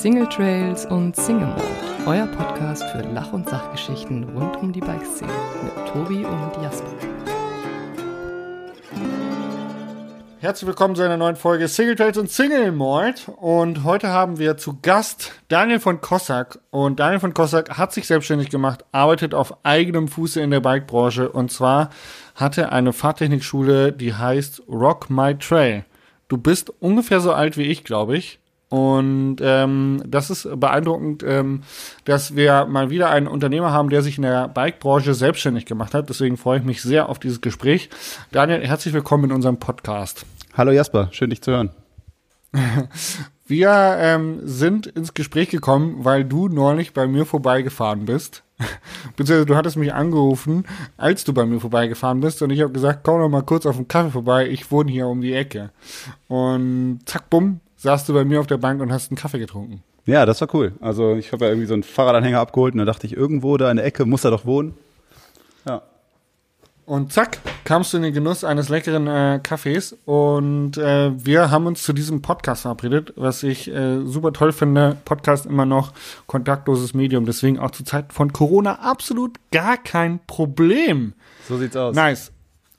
Single Trails und Single Mode, euer Podcast für Lach- und Sachgeschichten rund um die Bikeszene mit Tobi und Jasper. Herzlich willkommen zu einer neuen Folge Single Trails und Single Malt. Und heute haben wir zu Gast Daniel von Kossack. Und Daniel von Kossack hat sich selbstständig gemacht, arbeitet auf eigenem Fuße in der Bikebranche. Und zwar hat er eine Fahrtechnikschule, die heißt Rock My Trail. Du bist ungefähr so alt wie ich, glaube ich. Und ähm, das ist beeindruckend, ähm, dass wir mal wieder einen Unternehmer haben, der sich in der Bike-Branche selbstständig gemacht hat. Deswegen freue ich mich sehr auf dieses Gespräch. Daniel, herzlich willkommen in unserem Podcast. Hallo Jasper, schön dich zu hören. Wir ähm, sind ins Gespräch gekommen, weil du neulich bei mir vorbeigefahren bist. Beziehungsweise du hattest mich angerufen, als du bei mir vorbeigefahren bist und ich habe gesagt, komm doch mal kurz auf den Kaffee vorbei, ich wohne hier um die Ecke. Und zack, bumm, saßt du bei mir auf der Bank und hast einen Kaffee getrunken. Ja, das war cool. Also ich habe ja irgendwie so einen Fahrradanhänger abgeholt und da dachte ich, irgendwo da in der Ecke muss er doch wohnen. Ja. Und zack, kamst du in den Genuss eines leckeren äh, Kaffees und äh, wir haben uns zu diesem Podcast verabredet, was ich äh, super toll finde. Podcast immer noch kontaktloses Medium, deswegen auch zur Zeit von Corona absolut gar kein Problem. So sieht's aus. Nice.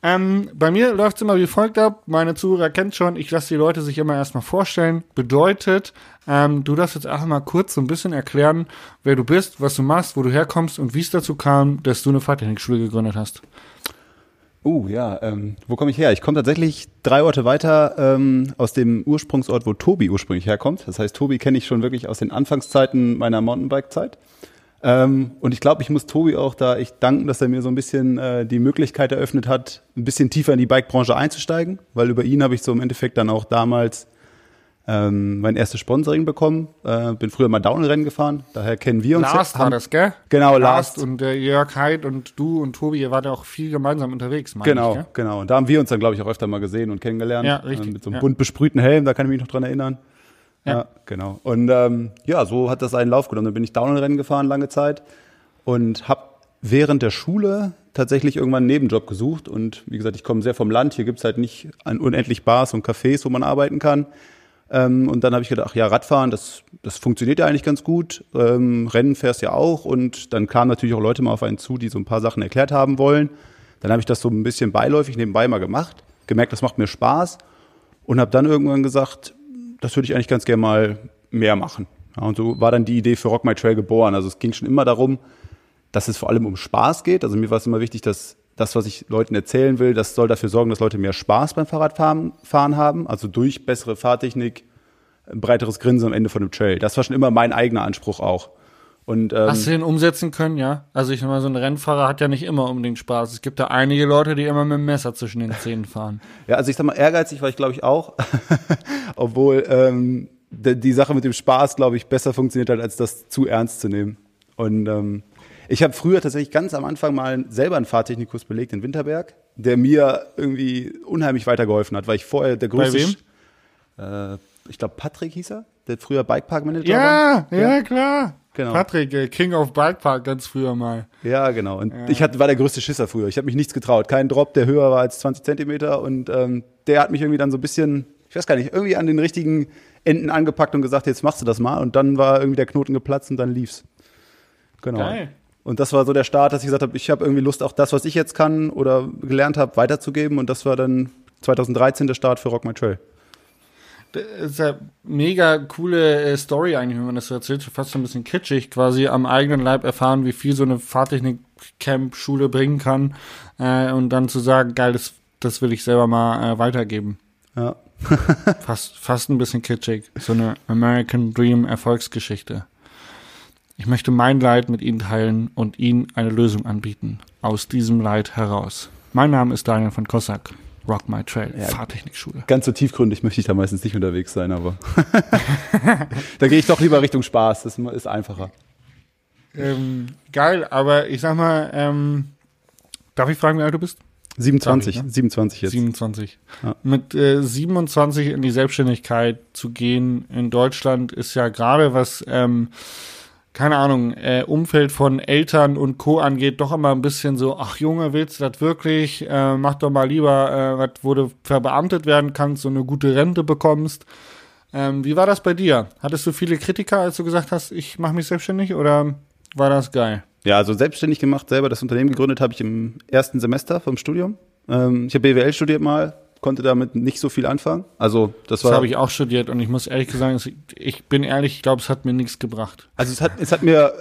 Ähm, bei mir läuft es immer wie folgt ab. Meine Zuhörer kennt schon, ich lasse die Leute sich immer erstmal vorstellen. Bedeutet, ähm, du darfst jetzt einfach mal kurz so ein bisschen erklären, wer du bist, was du machst, wo du herkommst und wie es dazu kam, dass du eine Fahrtechnikschule gegründet hast. Uh, ja, ähm, wo komme ich her? Ich komme tatsächlich drei Orte weiter ähm, aus dem Ursprungsort, wo Tobi ursprünglich herkommt. Das heißt, Tobi kenne ich schon wirklich aus den Anfangszeiten meiner Mountainbike-Zeit. Ähm, und ich glaube, ich muss Tobi auch da echt danken, dass er mir so ein bisschen äh, die Möglichkeit eröffnet hat, ein bisschen tiefer in die Bike-Branche einzusteigen, weil über ihn habe ich so im Endeffekt dann auch damals ähm, mein erstes Sponsoring bekommen. Äh, bin früher mal Downrennen gefahren, daher kennen wir uns. Last war das, gell? Genau, Last. Last. Und der Jörg Heid und du und Tobi, ihr wart ja auch viel gemeinsam unterwegs, meine Genau, ich, genau. Und da haben wir uns dann, glaube ich, auch öfter mal gesehen und kennengelernt. Ja, richtig, Äh, mit so einem ja. bunt besprühten Helm, da kann ich mich noch dran erinnern. Ja. Ja, genau. Und ähm, ja, so hat das einen Lauf genommen. Dann bin ich Downrennen gefahren lange Zeit und habe während der Schule tatsächlich irgendwann einen Nebenjob gesucht. Und wie gesagt, ich komme sehr vom Land. Hier gibt's halt nicht unendlich Bars und Cafés, wo man arbeiten kann. Ähm, und dann habe ich gedacht, ach ja, Radfahren, das, das funktioniert ja eigentlich ganz gut. Ähm, Rennen fährst ja auch. Und dann kamen natürlich auch Leute mal auf einen zu, die so ein paar Sachen erklärt haben wollen. Dann habe ich das so ein bisschen beiläufig nebenbei mal gemacht, gemerkt, das macht mir Spaß und habe dann irgendwann gesagt, das würde ich eigentlich ganz gerne mal mehr machen. Ja, und so war dann die Idee für Rock My Trail geboren. Also es ging schon immer darum, dass es vor allem um Spaß geht. Also mir war es immer wichtig, dass das, was ich Leuten erzählen will, das soll dafür sorgen, dass Leute mehr Spaß beim Fahrradfahren fahren haben. Also durch bessere Fahrtechnik, ein breiteres Grinsen am Ende von dem Trail. Das war schon immer mein eigener Anspruch auch. Und, ähm, Hast du den umsetzen können, ja? Also ich mal, so ein Rennfahrer hat ja nicht immer unbedingt Spaß. Es gibt da einige Leute, die immer mit dem Messer zwischen den Zähnen fahren. Ja, also ich sag mal, ehrgeizig war ich, glaube ich, auch. Obwohl ähm, die, die Sache mit dem Spaß, glaube ich, besser funktioniert hat, als das zu ernst zu nehmen. Und ähm, ich habe früher tatsächlich ganz am Anfang mal selber einen Fahrtechnikkurs belegt in Winterberg, der mir irgendwie unheimlich weitergeholfen hat, weil ich vorher der größte... wem? Äh, ich glaube, Patrick hieß er, der früher Bikepark-Manager Ja, war. ja, klar. Genau. Patrick, äh, King of Bikepark ganz früher mal. Ja, genau. Und ich hatte, war der größte Schisser früher. Ich habe mich nichts getraut. Kein Drop, der höher war als 20 Zentimeter. Und ähm, der hat mich irgendwie dann so ein bisschen, ich weiß gar nicht, irgendwie an den richtigen Enden angepackt und gesagt, jetzt machst du das mal. Und dann war irgendwie der Knoten geplatzt und dann lief's. Genau. Geil. Und das war so der Start, dass ich gesagt habe, ich habe irgendwie Lust, auch das, was ich jetzt kann oder gelernt habe, weiterzugeben. Und das war dann 2013 der Start für Rock My Trail. Das ist ja mega coole äh, Story eigentlich, wenn man das so erzählt, fast so ein bisschen kitschig, quasi am eigenen Leib erfahren, wie viel so eine Fahrtechnik-Camp-Schule bringen kann äh, und dann zu sagen, geil, das, das will ich selber mal äh, weitergeben. Ja. Fast, fast ein bisschen kitschig. So eine American Dream Erfolgsgeschichte. Ich möchte mein Leid mit Ihnen teilen und Ihnen eine Lösung anbieten. Aus diesem Leid heraus. Mein Name ist Daniel von Kossack. Rock My Trail, Ja. Fahrtechnikschule. Ganz so tiefgründig möchte ich da meistens nicht unterwegs sein, aber da gehe ich doch lieber Richtung Spaß. Das ist einfacher. Ähm, geil, aber ich sag mal, ähm, darf ich fragen, wie alt du bist? 27, Darf ich, ne? 27 jetzt. 27. Ja. Mit äh, 27 in die Selbstständigkeit zu gehen in Deutschland ist ja gerade was, ähm, keine Ahnung, äh, Umfeld von Eltern und Co. angeht, doch immer ein bisschen so, ach Junge, willst du das wirklich? Äh, mach doch mal lieber, äh, was, du verbeamtet werden kannst, so eine gute Rente bekommst. Ähm, wie war das bei dir? Hattest du viele Kritiker, als du gesagt hast, ich mache mich selbstständig oder war das geil? Ja, also selbstständig gemacht, selber das Unternehmen gegründet habe ich im ersten Semester vom Studium. Ähm, ich habe BWL studiert mal, konnte damit nicht so viel anfangen. Also das. Das habe ich auch studiert und ich muss ehrlich sagen, ich bin ehrlich, ich glaube, es hat mir nichts gebracht. Also es hat, es hat mir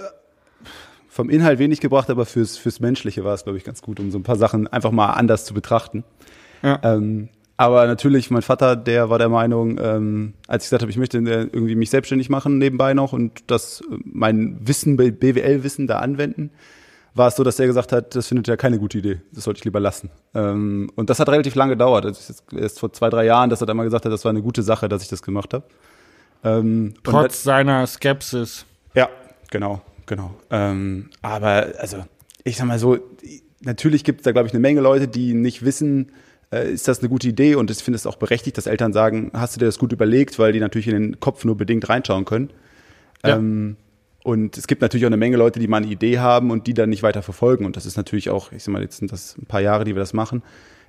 vom Inhalt wenig gebracht, aber fürs, fürs Menschliche war es, glaube ich, ganz gut, um so ein paar Sachen einfach mal anders zu betrachten. Ja. Ähm, aber natürlich, mein Vater, der war der Meinung, ähm, als ich gesagt habe, ich möchte irgendwie mich selbstständig machen nebenbei noch und das mein Wissen, BWL-Wissen da anwenden, war es so, dass er gesagt hat, das findet er keine gute Idee. Das sollte ich lieber lassen. Ähm, und das hat relativ lange gedauert. Also erst vor zwei, drei Jahren, dass er dann mal gesagt hat, das war eine gute Sache, dass ich das gemacht habe. Ähm, Trotz seiner Skepsis. Ja, genau genau. Ähm, aber also, ich sag mal so, natürlich gibt es da, glaube ich, eine Menge Leute, die nicht wissen, äh, ist das eine gute Idee? Und ich finde es auch berechtigt, dass Eltern sagen, hast du dir das gut überlegt, weil die natürlich in den Kopf nur bedingt reinschauen können. Ja. Ähm, und es gibt natürlich auch eine Menge Leute, die mal eine Idee haben und die dann nicht weiter verfolgen. Und das ist natürlich auch, ich sag mal, jetzt sind das ein paar Jahre, die wir das machen.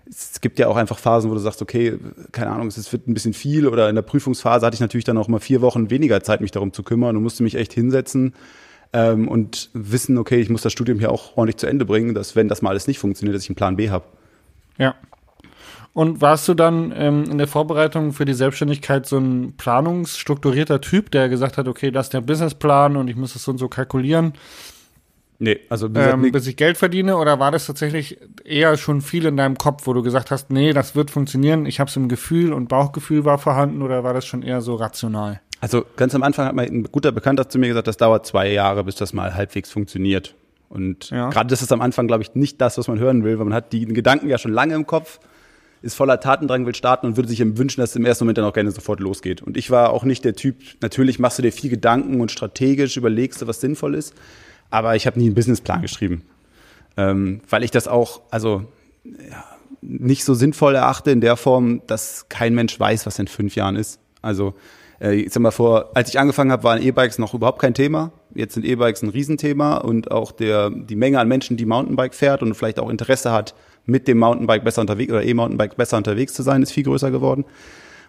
Es gibt ja auch einfach Phasen, wo du sagst, okay, keine Ahnung, es wird ein bisschen viel. Oder in der Prüfungsphase hatte ich natürlich dann auch mal vier Wochen weniger Zeit, mich darum zu kümmern und musste mich echt hinsetzen ähm, und wissen, okay, ich muss das Studium hier auch ordentlich zu Ende bringen, dass wenn das mal alles nicht funktioniert, dass ich einen Plan B habe. Ja. Und warst du dann ähm, in der Vorbereitung für die Selbstständigkeit so ein planungsstrukturierter Typ, der gesagt hat, okay, das ist der Businessplan und ich muss das so und so kalkulieren? Nee, also ähm, bis ich Geld verdiene oder war das tatsächlich eher schon viel in deinem Kopf, wo du gesagt hast, nee, das wird funktionieren, ich habe es im Gefühl und Bauchgefühl war vorhanden oder war das schon eher so rational? Also ganz am Anfang hat mein guter Bekannter zu mir gesagt, das dauert zwei Jahre, bis das mal halbwegs funktioniert. Und ja. gerade das ist am Anfang, glaube ich, nicht das, was man hören will, weil man hat die Gedanken ja schon lange im Kopf, ist voller Tatendrang, will starten und würde sich wünschen, dass es im ersten Moment dann auch gerne sofort losgeht. Und ich war auch nicht der Typ, natürlich machst du dir viel Gedanken und strategisch überlegst du, was sinnvoll ist, aber ich habe nie einen Businessplan geschrieben. Ähm, weil ich das auch, also ja, nicht so sinnvoll erachte in der Form, dass kein Mensch weiß, was in fünf Jahren ist. Also äh, ich sag mal vor, als ich angefangen habe, waren E-Bikes noch überhaupt kein Thema. Jetzt sind E-Bikes ein Riesenthema und auch der, die Menge an Menschen, die Mountainbike fährt und vielleicht auch Interesse hat, mit dem Mountainbike besser unterwegs oder E-Mountainbike besser unterwegs zu sein, ist viel größer geworden.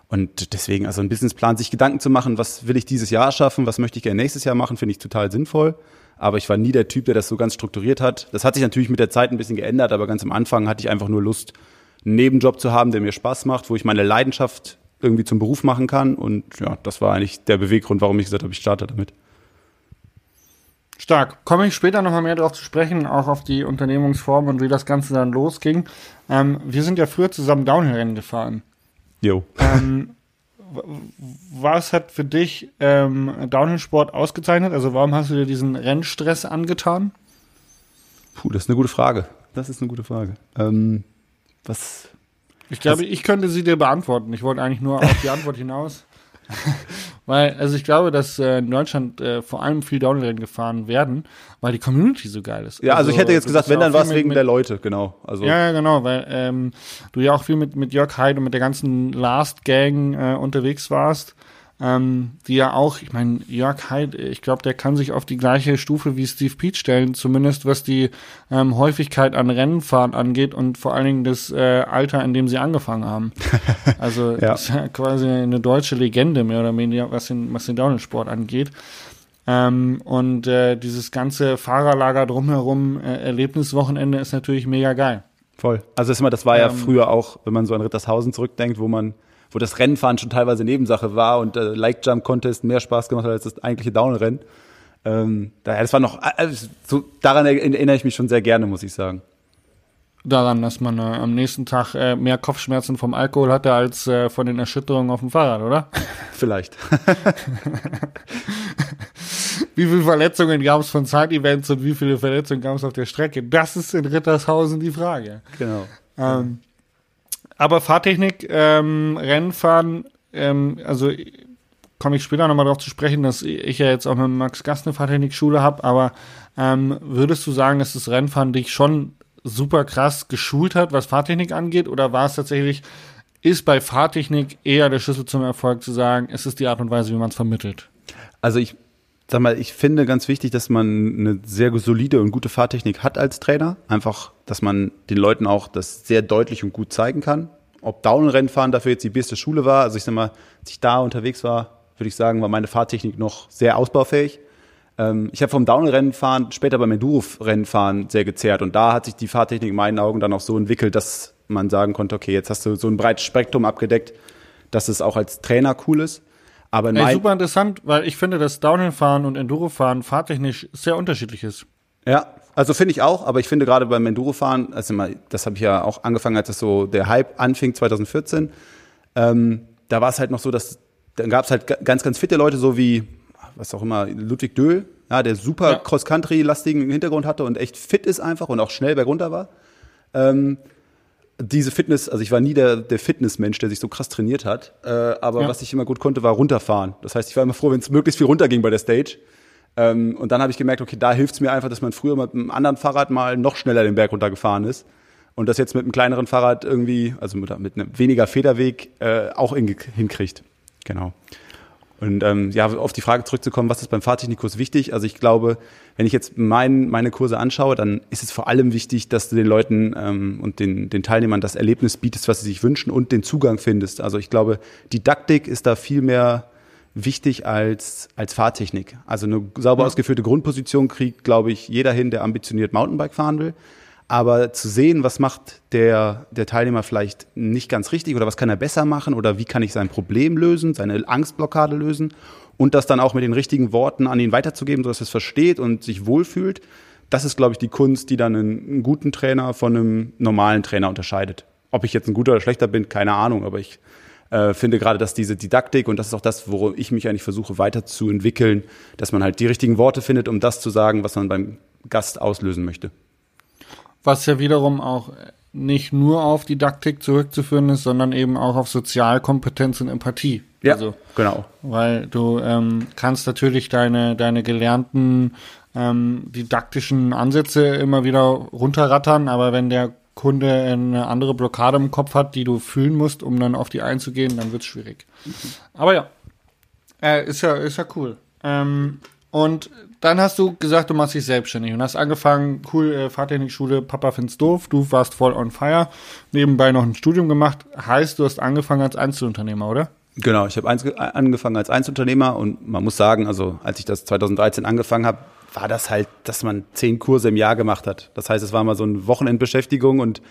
Und deswegen, also ein Businessplan, sich Gedanken zu machen, was will ich dieses Jahr schaffen, was möchte ich gerne nächstes Jahr machen, finde ich total sinnvoll. Aber ich war nie der Typ, der das so ganz strukturiert hat. Das hat sich natürlich mit der Zeit ein bisschen geändert, aber ganz am Anfang hatte ich einfach nur Lust, einen Nebenjob zu haben, der mir Spaß macht, wo ich meine Leidenschaft irgendwie zum Beruf machen kann. Und ja, das war eigentlich der Beweggrund, warum ich gesagt habe, ich starte damit. Stark. Komme ich später nochmal mehr darauf zu sprechen, auch auf die Unternehmungsform und wie das Ganze dann losging. Ähm, wir sind ja früher zusammen Downhill-Rennen gefahren. Jo. Ähm, was hat für dich ähm, Downhill-Sport ausgezeichnet? Also warum hast du dir diesen Rennstress angetan? Puh, das ist eine gute Frage. Das ist eine gute Frage. Ähm, was, ich glaube, ich könnte sie dir beantworten. Ich wollte eigentlich nur auf die Antwort hinaus. weil, also ich glaube, dass äh, in Deutschland äh, vor allem viel Downhill gefahren werden, weil die Community so geil ist. Ja, also, also ich hätte jetzt gesagt, wenn dann war es wegen mit, der Leute, genau. Also ja, genau, weil ähm, du ja auch viel mit mit Jörg Heid und mit der ganzen Last Gang äh, unterwegs warst ähm, die ja auch, ich meine, Jörg Heid, ich glaube, der kann sich auf die gleiche Stufe wie Steve Peach stellen, zumindest was die ähm, Häufigkeit an Rennenfahren angeht und vor allen Dingen das äh, Alter, in dem sie angefangen haben. Also ja. das ist ja quasi eine deutsche Legende mehr oder weniger, was den, was den Downhill-Sport angeht. Ähm, und äh, dieses ganze Fahrerlager drumherum, äh, Erlebniswochenende ist natürlich mega geil. Voll. Also das, das war ja ähm, früher auch, wenn man so an Rittershausen zurückdenkt, wo man wo das Rennfahren schon teilweise Nebensache war und äh, Like Jump Contest mehr Spaß gemacht hat als das eigentliche Downrennen. Ähm, daher, das war noch, also, so, daran erinnere ich mich schon sehr gerne, muss ich sagen. Daran, dass man äh, am nächsten Tag äh, mehr Kopfschmerzen vom Alkohol hatte als äh, von den Erschütterungen auf dem Fahrrad, oder? Vielleicht. wie viele Verletzungen gab es von Side-Events und wie viele Verletzungen gab es auf der Strecke? Das ist in Rittershausen die Frage. Genau. Ähm, aber Fahrtechnik, ähm, Rennfahren, ähm, also komme ich später nochmal darauf zu sprechen, dass ich ja jetzt auch mit Max Gast eine Fahrtechnikschule habe, aber ähm, würdest du sagen, dass das Rennfahren dich schon super krass geschult hat, was Fahrtechnik angeht, oder war es tatsächlich, ist bei Fahrtechnik eher der Schlüssel zum Erfolg zu sagen, es ist die Art und Weise, wie man es vermittelt? Also ich sag mal, ich finde ganz wichtig, dass man eine sehr solide und gute Fahrtechnik hat als Trainer. Einfach, dass man den Leuten auch das sehr deutlich und gut zeigen kann. ob Downhill-Rennfahren dafür jetzt die beste Schule war. Also ich sag mal, als ich da unterwegs war, würde ich sagen, war meine Fahrtechnik noch sehr ausbaufähig. Ähm, ich habe vom Downhill-Rennfahren später beim Enduro-Rennfahren sehr gezehrt und da hat sich die Fahrtechnik in meinen Augen dann auch so entwickelt, dass man sagen konnte, okay, jetzt hast du so ein breites Spektrum abgedeckt, dass es auch als Trainer cool ist. Aber in Ey, super interessant, weil ich finde, dass Downhill-Fahren und Enduro-Fahren fahrtechnisch sehr unterschiedlich ist. Ja, also finde ich auch, aber ich finde gerade beim Enduro-Fahren, also mal, das habe ich ja auch angefangen, als das so der Hype anfing 2014, ähm, da war es halt noch so, dass dann gab es halt ganz, ganz fitte Leute, so wie, was auch immer, Ludwig Döhl, ja, der super ja. Cross-Country-lastigen Hintergrund hatte und echt fit ist einfach und auch schnell bergunter war. Ähm, diese Fitness, also ich war nie der, der Fitnessmensch, der sich so krass trainiert hat, äh, aber ja. was ich immer gut konnte, war runterfahren. Das heißt, ich war immer froh, wenn es möglichst viel runterging bei der Stage. Ähm, und dann habe ich gemerkt, okay, da hilft es mir einfach, dass man früher mit einem anderen Fahrrad mal noch schneller den Berg runtergefahren ist. Und das jetzt mit einem kleineren Fahrrad irgendwie, also mit, mit einem weniger Federweg, äh, auch in, hinkriegt. Genau. Und ähm, ja, auf die Frage zurückzukommen, was ist beim Fahrtechnikkurs wichtig? Also ich glaube, wenn ich jetzt mein, meine Kurse anschaue, dann ist es vor allem wichtig, dass du den Leuten ähm, und den, den Teilnehmern das Erlebnis bietest, was sie sich wünschen und den Zugang findest. Also ich glaube, Didaktik ist da viel mehr wichtig als, als Fahrtechnik. Also eine sauber ausgeführte Grundposition kriegt, glaube ich, jeder hin, der ambitioniert Mountainbike fahren will. Aber zu sehen, was macht der, der Teilnehmer vielleicht nicht ganz richtig oder was kann er besser machen oder wie kann ich sein Problem lösen, seine Angstblockade lösen und das dann auch mit den richtigen Worten an ihn weiterzugeben, sodass er es versteht und sich wohlfühlt, das ist, glaube ich, die Kunst, die dann einen, einen guten Trainer von einem normalen Trainer unterscheidet. Ob ich jetzt ein guter oder schlechter bin, keine Ahnung, aber ich äh, finde gerade, dass diese Didaktik, und das ist auch das, worum ich mich eigentlich versuche weiterzuentwickeln, dass man halt die richtigen Worte findet, um das zu sagen, was man beim Gast auslösen möchte. Was ja wiederum auch nicht nur auf Didaktik zurückzuführen ist, sondern eben auch auf Sozialkompetenz und Empathie. Ja, also, genau. Weil du ähm, kannst natürlich deine, deine gelernten ähm, didaktischen Ansätze immer wieder runterrattern, aber wenn der Kunde eine andere Blockade im Kopf hat, die du fühlen musst, um dann auf die einzugehen, dann wird's schwierig. Mhm. Aber ja, äh, ist ja, ist ja cool. Ähm, und dann hast du gesagt, du machst dich selbstständig und hast angefangen, cool, äh, Fahrtechnikschule, Papa find's doof, du warst voll on fire, nebenbei noch ein Studium gemacht. Heißt, du hast angefangen als Einzelunternehmer, oder? Genau, ich habe angefangen als Einzelunternehmer und man muss sagen, also als ich das 2013 angefangen habe, war das halt, dass man zehn Kurse im Jahr gemacht hat. Das heißt, es war mal so eine Wochenendbeschäftigung und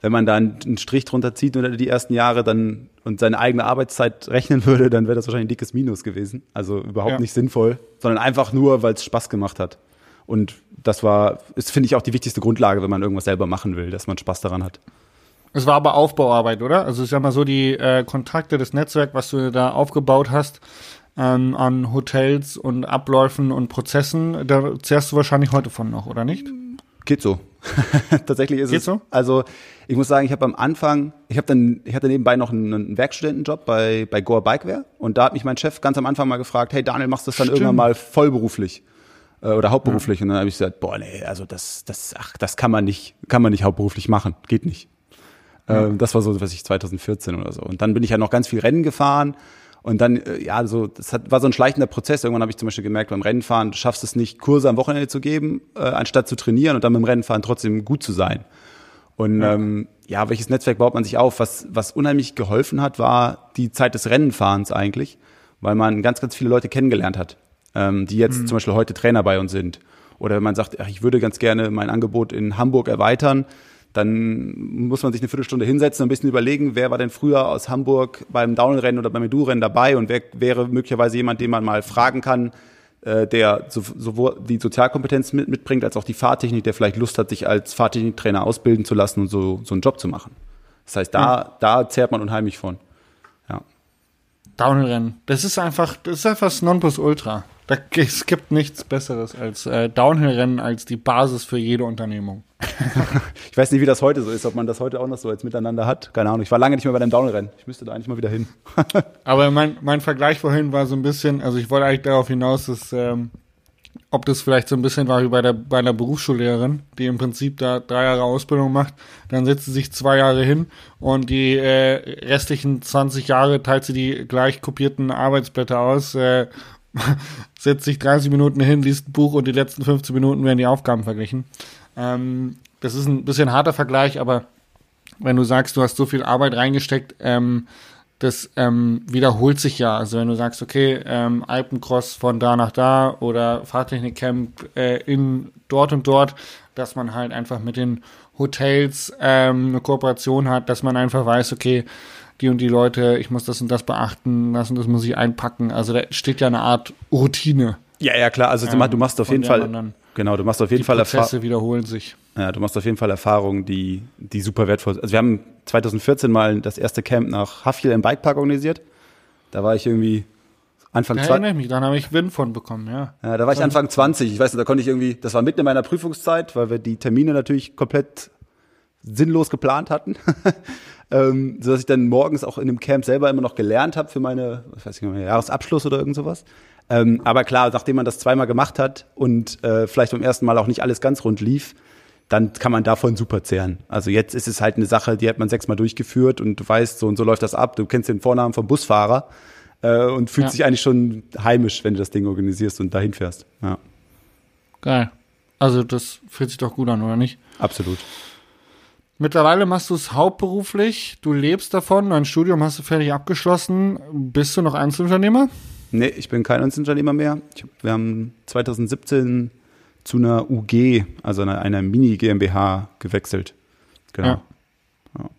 wenn man da einen Strich drunter zieht unter die ersten Jahre dann und seine eigene Arbeitszeit rechnen würde, dann wäre das wahrscheinlich ein dickes Minus gewesen. Also überhaupt ja. nicht sinnvoll, sondern einfach nur, weil es Spaß gemacht hat. Und das war, ist, finde ich, auch die wichtigste Grundlage, wenn man irgendwas selber machen will, dass man Spaß daran hat. Es war aber Aufbauarbeit, oder? Also ich sag mal so, die äh, Kontakte, das Netzwerk, was du da aufgebaut hast, ähm, an Hotels und Abläufen und Prozessen, da zehrst du wahrscheinlich heute von noch, oder nicht? Geht so. Tatsächlich ist Geht es. So? Also ich muss sagen, ich habe am Anfang, ich habe dann, ich hatte nebenbei noch einen, einen Werkstudentenjob bei bei Gore Bikeware und da hat mich mein Chef ganz am Anfang mal gefragt, hey Daniel, machst du das dann Stimmt. irgendwann mal vollberuflich äh, oder hauptberuflich? Und dann habe ich gesagt, boah nee, also das das ach das kann man nicht, kann man nicht hauptberuflich machen, geht nicht. Ähm, das war so, was ich 2014 oder so. Und dann bin ich ja noch ganz viel Rennen gefahren und dann, äh, ja, so, das hat, war so ein schleichender Prozess. Irgendwann habe ich zum Beispiel gemerkt, beim Rennenfahren, du schaffst es nicht, Kurse am Wochenende zu geben, äh, anstatt zu trainieren und dann beim Rennenfahren trotzdem gut zu sein. Und ja. Ähm, ja, welches Netzwerk baut man sich auf? Was, was unheimlich geholfen hat, war die Zeit des Rennenfahrens eigentlich, weil man ganz, ganz viele Leute kennengelernt hat, ähm, die jetzt mhm. zum Beispiel heute Trainer bei uns sind. Oder wenn man sagt, ach, ich würde ganz gerne mein Angebot in Hamburg erweitern, dann muss man sich eine Viertelstunde hinsetzen und ein bisschen überlegen, wer war denn früher aus Hamburg beim Downrennen oder beim Enduro-Rennen dabei und wer wäre möglicherweise jemand, den man mal fragen kann, äh, der sowohl die Sozialkompetenz mit, mitbringt, als auch die Fahrtechnik, der vielleicht Lust hat, sich als Fahrtechniktrainer ausbilden zu lassen und so, so einen Job zu machen. Das heißt, da, ja. da zehrt man unheimlich von. Ja. Downhill-Rennen. Das ist einfach, das ist einfach das Nonplusultra. Da, es gibt nichts Besseres als äh, Downhill-Rennen als die Basis für jede Unternehmung. ich weiß nicht, wie das heute so ist, ob man das heute auch noch so als miteinander hat. Keine Ahnung. Ich war lange nicht mehr bei einem Downhill-Rennen. Ich müsste da eigentlich mal wieder hin. Aber mein, mein Vergleich vorhin war so ein bisschen, also ich wollte eigentlich darauf hinaus, dass ähm, ob das vielleicht so ein bisschen war wie bei der, bei einer Berufsschullehrerin, die im Prinzip da drei Jahre Ausbildung macht, dann setzt sie sich zwei Jahre hin und die äh, restlichen 20 Jahre teilt sie die gleich kopierten Arbeitsblätter aus, äh, setzt sich 30 Minuten hin, liest ein Buch und die letzten 15 Minuten werden die Aufgaben verglichen. Ähm, das ist ein bisschen harter Vergleich, aber wenn du sagst, du hast so viel Arbeit reingesteckt, ähm, das ähm, wiederholt sich ja. Also wenn du sagst, okay, ähm, Alpencross von da nach da oder Fahrtechnikcamp äh, in dort und dort, dass man halt einfach mit den Hotels ähm, eine Kooperation hat, dass man einfach weiß, okay, die und die Leute, ich muss das und das beachten, das und das muss ich einpacken. Also da steht ja eine Art Routine. Ja, ja, klar. Also Ähm, du machst auf jeden Fall, genau, du machst auf jeden Die Fall Erfahrung. Prozesse wiederholen sich. Ja, du machst auf jeden Fall Erfahrungen, die, die super wertvoll sind. Also wir haben 2014 mal das erste Camp nach Hafjell im Bikepark organisiert. Da war ich irgendwie Anfang Da 20. erinnere ich mich, dann habe ich Wind von bekommen, ja. Ja, da war ich Anfang 20. Ich weiß nicht, da konnte ich irgendwie, das war mitten in meiner Prüfungszeit, weil wir die Termine natürlich komplett sinnlos geplant hatten. ähm, sodass ich dann morgens auch in dem Camp selber immer noch gelernt habe für meine, was weiß ich, meinen Jahresabschluss oder irgend sowas. Ähm, aber klar, nachdem man das zweimal gemacht hat und äh, vielleicht beim ersten Mal auch nicht alles ganz rund lief, dann kann man davon super zehren. Also jetzt ist es halt eine Sache, die hat man sechsmal durchgeführt und du weißt, so und so läuft das ab. Du kennst den Vornamen vom Busfahrer äh, und fühlst Ja. dich eigentlich schon heimisch, wenn du das Ding organisierst und dahin fährst. Ja, Geil. Also das fühlt sich doch gut an, oder nicht? absolut. Mittlerweile machst du es hauptberuflich, du lebst davon, dein Studium hast du fertig abgeschlossen. Bist du noch Einzelunternehmer? Nee, ich bin kein Einzelunternehmer mehr. Hab- wir haben 2017 zu einer UG, also einer, einer Mini-GmbH gewechselt. Genau. Ja.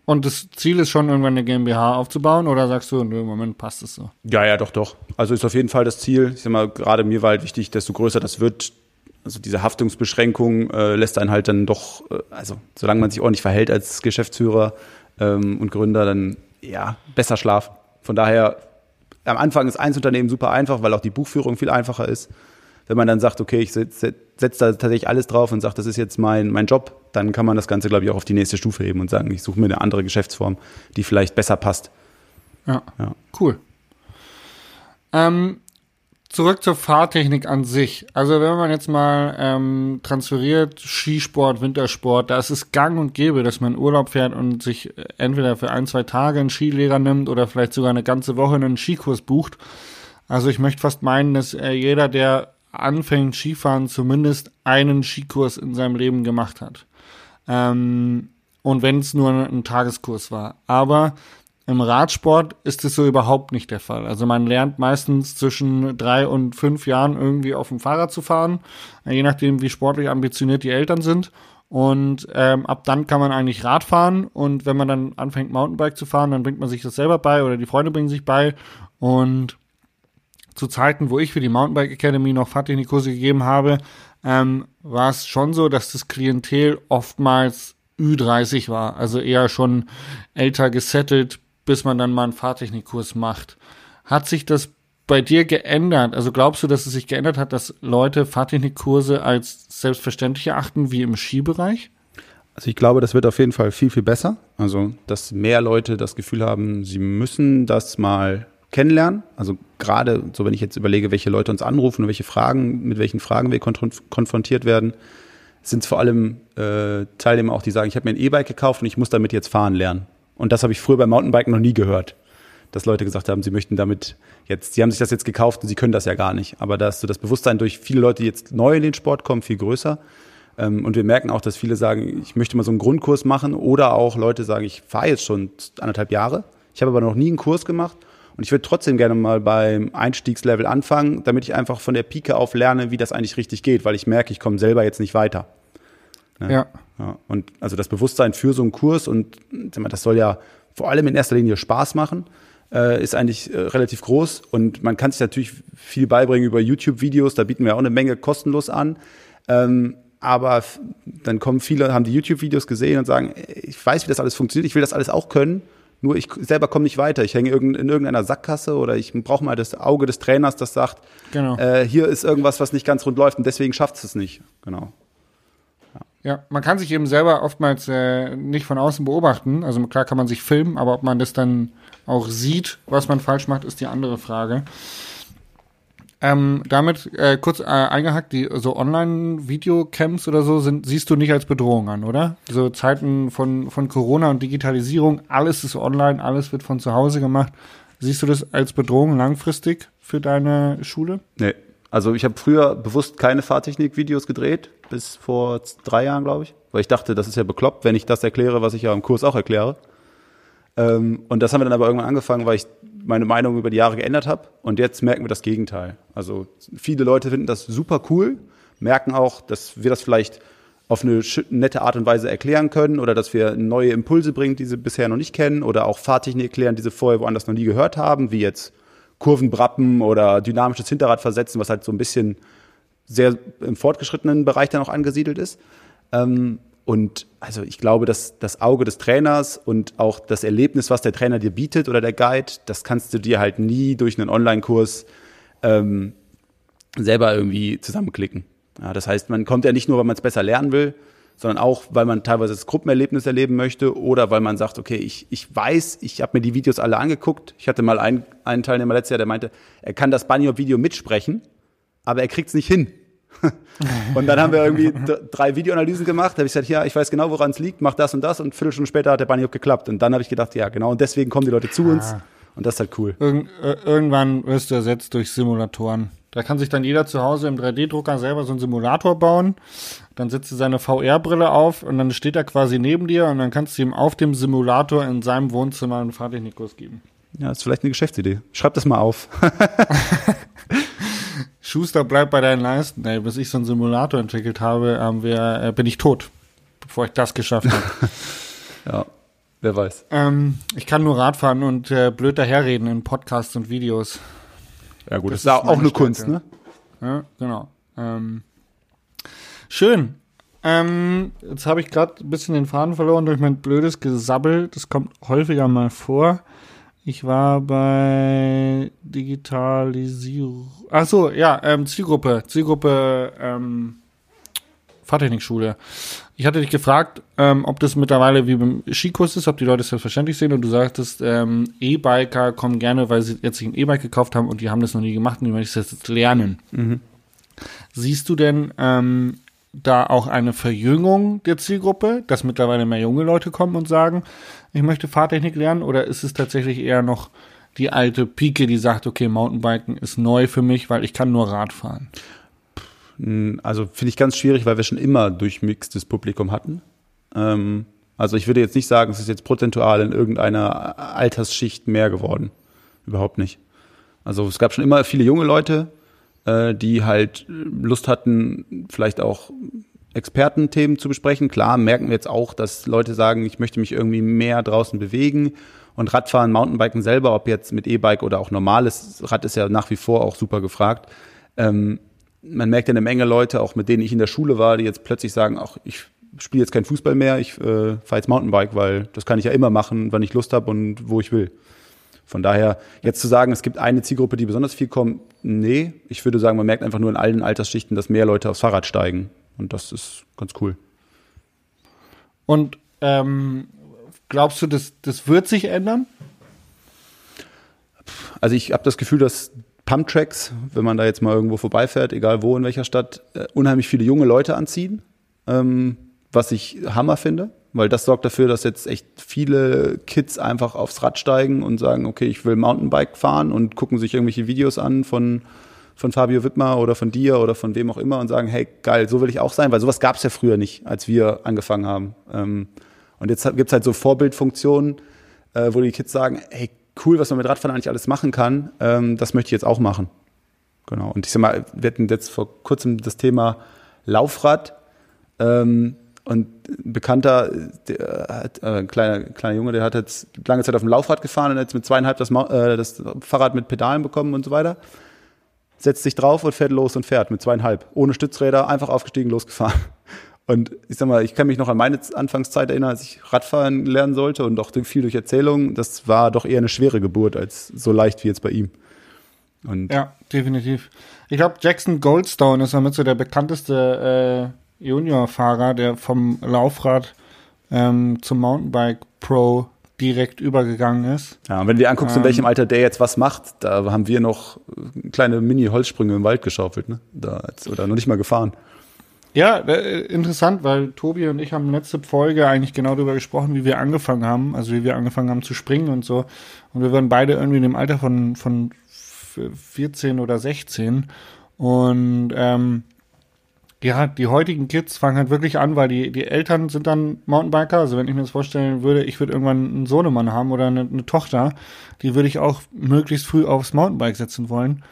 Und das Ziel ist schon, irgendwann eine GmbH aufzubauen oder sagst du, nö, im Moment passt es so? Ja, ja, doch, doch. Also ist auf jeden Fall das Ziel. Ich sag mal, gerade mir war halt wichtig, desto größer das wird, also diese Haftungsbeschränkung äh, lässt einen halt dann doch, äh, also solange man sich ordentlich verhält als Geschäftsführer ähm, und Gründer, dann ja, besser schlafen. Von daher, am Anfang ist Einzelunternehmen super einfach, weil auch die Buchführung viel einfacher ist. Wenn man dann sagt, okay, ich setze setz da tatsächlich alles drauf und sage, das ist jetzt mein, mein Job, dann kann man das Ganze, glaube ich, auch auf die nächste Stufe heben und sagen, ich suche mir eine andere Geschäftsform, die vielleicht besser passt. Ja. Ja. Cool. Ähm, zurück zur Fahrtechnik an sich. Also wenn man jetzt mal ähm, transferiert, Skisport, Wintersport, da ist es gang und gäbe, dass man Urlaub fährt und sich äh, entweder für ein, zwei Tage einen Skilehrer nimmt oder vielleicht sogar eine ganze Woche einen Skikurs bucht. Also ich möchte fast meinen, dass äh, jeder, der anfängt Skifahren, zumindest einen Skikurs in seinem Leben gemacht hat. Ähm, und wenn es nur ein, ein Tageskurs war. Aber im Radsport ist es so überhaupt nicht der Fall. Also man lernt meistens zwischen drei und fünf Jahren irgendwie auf dem Fahrrad zu fahren, je nachdem, wie sportlich ambitioniert die Eltern sind. Und ähm, ab dann kann man eigentlich Rad fahren. Und wenn man dann anfängt, Mountainbike zu fahren, dann bringt man sich das selber bei oder die Freunde bringen sich bei. Und zu Zeiten, wo ich für die Mountainbike Academy noch Fahrtechnikkurse gegeben habe, ähm, war es schon so, dass das Klientel oftmals Ü30 war, also eher schon älter gesettelt, bis man dann mal einen Fahrtechnikkurs macht. Hat sich das bei dir geändert? Also glaubst du, dass es sich geändert hat, dass Leute Fahrtechnikkurse als selbstverständlich erachten wie im Skibereich? Also ich glaube, das wird auf jeden Fall viel, viel besser. Also, dass mehr Leute das Gefühl haben, sie müssen das mal kennenlernen. Also gerade so, wenn ich jetzt überlege, welche Leute uns anrufen und welche Fragen, mit welchen Fragen wir konfron- konfrontiert werden, sind es vor allem äh, Teilnehmer auch, die sagen, ich habe mir ein E-Bike gekauft und ich muss damit jetzt fahren lernen. Und das habe ich früher beim Mountainbiken noch nie gehört. Dass Leute gesagt haben, sie möchten damit jetzt, sie haben sich das jetzt gekauft und sie können das ja gar nicht. Aber dass so das Bewusstsein durch viele Leute, die jetzt neu in den Sport kommen, viel größer. Ähm, und wir merken auch, dass viele sagen, ich möchte mal so einen Grundkurs machen oder auch Leute sagen, ich fahre jetzt schon anderthalb Jahre, ich habe aber noch nie einen Kurs gemacht und ich würde trotzdem gerne mal beim Einstiegslevel anfangen, damit ich einfach von der Pike auf lerne, wie das eigentlich richtig geht, weil ich merke, ich komme selber jetzt nicht weiter. Ja. Ja, und also das Bewusstsein für so einen Kurs und das soll ja vor allem in erster Linie Spaß machen, äh, ist eigentlich äh, relativ groß und man kann sich natürlich viel beibringen über YouTube-Videos, da bieten wir auch eine Menge kostenlos an. Ähm, aber dann kommen viele, haben die YouTube-Videos gesehen und sagen, ey, ich weiß, wie das alles funktioniert, ich will das alles auch können, nur ich selber komme nicht weiter. Ich hänge in irgendeiner Sackgasse oder ich brauche mal das Auge des Trainers, das sagt, Genau. äh, hier ist irgendwas, was nicht ganz rund läuft und deswegen schafft es es nicht. Genau. Ja, man kann sich eben selber oftmals äh, nicht von außen beobachten. Also klar kann man sich filmen, aber ob man das dann auch sieht, was man falsch macht, ist die andere Frage. Ähm, damit äh, kurz äh, eingehackt, die so Online-Videocamps oder so sind, siehst du nicht als Bedrohung an, oder? So Zeiten von, von Corona und Digitalisierung, alles ist online, alles wird von zu Hause gemacht. Siehst du das als Bedrohung langfristig für deine Schule? Nee, Also ich habe früher bewusst keine Fahrtechnik-Videos gedreht, bis vor drei Jahren, glaube ich. Weil ich dachte, das ist ja bekloppt, wenn ich das erkläre, was ich ja im Kurs auch erkläre. Ähm, und das haben wir dann aber irgendwann angefangen, weil ich meine Meinung über die Jahre geändert habe. Und jetzt merken wir das Gegenteil. Also viele Leute finden das super cool, merken auch, dass wir das vielleicht auf eine nette Art und Weise erklären können oder dass wir neue Impulse bringen, die sie bisher noch nicht kennen oder auch Fahrtechnik erklären, die sie vorher woanders noch nie gehört haben, wie jetzt Kurvenbrappen oder dynamisches Hinterrad versetzen, was halt so ein bisschen sehr im fortgeschrittenen Bereich dann auch angesiedelt ist. Ähm, und also ich glaube, dass das Auge des Trainers und auch das Erlebnis, was der Trainer dir bietet oder der Guide, das kannst du dir halt nie durch einen Online-Kurs ähm, selber irgendwie zusammenklicken. Ja, das heißt, man kommt ja nicht nur, weil man es besser lernen will, sondern auch, weil man teilweise das Gruppenerlebnis erleben möchte oder weil man sagt, okay, ich, ich weiß, ich habe mir die Videos alle angeguckt. Ich hatte mal einen, einen Teilnehmer letztes Jahr, der meinte, er kann das Bunny-Video mitsprechen, aber er kriegt es nicht hin. und dann haben wir irgendwie drei Videoanalysen gemacht. Da habe ich gesagt, ja, ich weiß genau, woran es liegt, mach das und das. Und Viertelstunde später hat der Bunny geklappt. Und dann habe ich gedacht, ja, genau. Und deswegen kommen die Leute zu uns. Und das ist halt cool. Irg äh, irgendwann wirst du ersetzt durch Simulatoren. Da kann sich dann jeder zu Hause im 3D-Drucker selber so einen Simulator bauen. Dann setzt du seine VR-Brille auf und dann steht er quasi neben dir und dann kannst du ihm auf dem Simulator in seinem Wohnzimmer einen Fahrtechnikkurs geben. Ja, ist vielleicht eine Geschäftsidee. Schreib das mal auf. Schuster, bleib bei deinen Leisten. Ey, bis ich so einen Simulator entwickelt habe, haben wir, äh, bin ich tot, bevor ich das geschafft habe. ja, wer weiß. Ähm, ich kann nur Radfahren und äh, blöd daherreden in Podcasts und Videos. Ja gut, das, das ist auch eine Kunst, ne? Ja, genau. Ähm, schön. Ähm, jetzt habe ich gerade ein bisschen den Faden verloren durch mein blödes Gesabbel. Das kommt häufiger mal vor. Ich war bei Digitalisierung. Ach so, ja, ähm, Zielgruppe, Zielgruppe ähm, Fahrtechnikschule. Ich hatte dich gefragt, ähm, ob das mittlerweile wie beim Skikurs ist, ob die Leute es selbstverständlich sehen und du sagtest, ähm, E-Biker kommen gerne, weil sie jetzt sich ein E-Bike gekauft haben und die haben das noch nie gemacht und die möchten das jetzt lernen. Mhm. Siehst du denn ähm, da auch eine Verjüngung der Zielgruppe, dass mittlerweile mehr junge Leute kommen und sagen, ich möchte Fahrtechnik lernen oder ist es tatsächlich eher noch die alte Pike, die sagt, okay, Mountainbiken ist neu für mich, weil ich kann nur Rad fahren? Also finde ich ganz schwierig, weil wir schon immer durchmixtes Publikum hatten. Ähm, also ich würde jetzt nicht sagen, es ist jetzt prozentual in irgendeiner Altersschicht mehr geworden. Überhaupt nicht. Also es gab schon immer viele junge Leute, äh, die halt Lust hatten, vielleicht auch Expertenthemen zu besprechen. Klar merken wir jetzt auch, dass Leute sagen, ich möchte mich irgendwie mehr draußen bewegen. Und Radfahren, Mountainbiken selber, ob jetzt mit E-Bike oder auch normales Rad, ist ja nach wie vor auch super gefragt. Ähm, man merkt ja eine Menge Leute, auch mit denen ich in der Schule war, die jetzt plötzlich sagen, ach, ich spiele jetzt keinen Fußball mehr, ich äh, fahre jetzt Mountainbike, weil das kann ich ja immer machen, wann ich Lust habe und wo ich will. Von daher, jetzt zu sagen, es gibt eine Zielgruppe, die besonders viel kommt, nee. Ich würde sagen, man merkt einfach nur in allen Altersschichten, dass mehr Leute aufs Fahrrad steigen. Und das ist ganz cool. Und ähm, glaubst du, das, das wird sich ändern? Also ich habe das Gefühl, dass Pumptracks, wenn man da jetzt mal irgendwo vorbeifährt, egal wo, in welcher Stadt, äh, unheimlich viele junge Leute anziehen, ähm, was ich Hammer finde, weil das sorgt dafür, dass jetzt echt viele Kids einfach aufs Rad steigen und sagen, okay, ich will Mountainbike fahren und gucken sich irgendwelche Videos an von von Fabio Wittmer oder von dir oder von wem auch immer und sagen, hey, geil, so will ich auch sein, weil sowas gab es ja früher nicht, als wir angefangen haben. Ähm, und jetzt gibt es halt so Vorbildfunktionen, äh, wo die Kids sagen, hey, cool, was man mit Radfahren eigentlich alles machen kann, ähm, das möchte ich jetzt auch machen. Genau. Und ich sag mal, wir hatten jetzt vor kurzem das Thema Laufrad. Ähm, und ein Bekannter, der hat, äh, ein kleiner, kleiner Junge, der hat jetzt lange Zeit auf dem Laufrad gefahren und jetzt mit zweieinhalb das, äh, das Fahrrad mit Pedalen bekommen und so weiter setzt sich drauf und fährt los und fährt mit zweieinhalb. Ohne Stützräder, einfach aufgestiegen, losgefahren. Und ich sag mal, ich kann mich noch an meine Anfangszeit erinnern, als ich Radfahren lernen sollte und auch viel durch Erzählungen. Das war doch eher eine schwere Geburt als so leicht wie jetzt bei ihm. Und ja, definitiv. Ich glaube, Jackson Goldstone ist damit so der bekannteste äh, Juniorfahrer, der vom Laufrad ähm, zum Mountainbike Pro direkt übergegangen ist. Ja, und wenn du dir anguckst, ähm, in welchem Alter der jetzt was macht, da haben wir noch kleine Mini-Holzsprünge im Wald geschaufelt, ne? Da, oder noch nicht mal gefahren. Ja, äh, interessant, weil Tobi und ich haben letzte Folge eigentlich genau darüber gesprochen, wie wir angefangen haben, also wie wir angefangen haben zu springen und so. Und wir waren beide irgendwie in dem Alter von, von 14 oder 16. Und ähm, ja, die heutigen Kids fangen halt wirklich an, weil die, die Eltern sind dann Mountainbiker. Also wenn ich mir das vorstellen würde, ich würde irgendwann einen Sohnemann haben oder eine, eine Tochter, die würde ich auch möglichst früh aufs Mountainbike setzen wollen.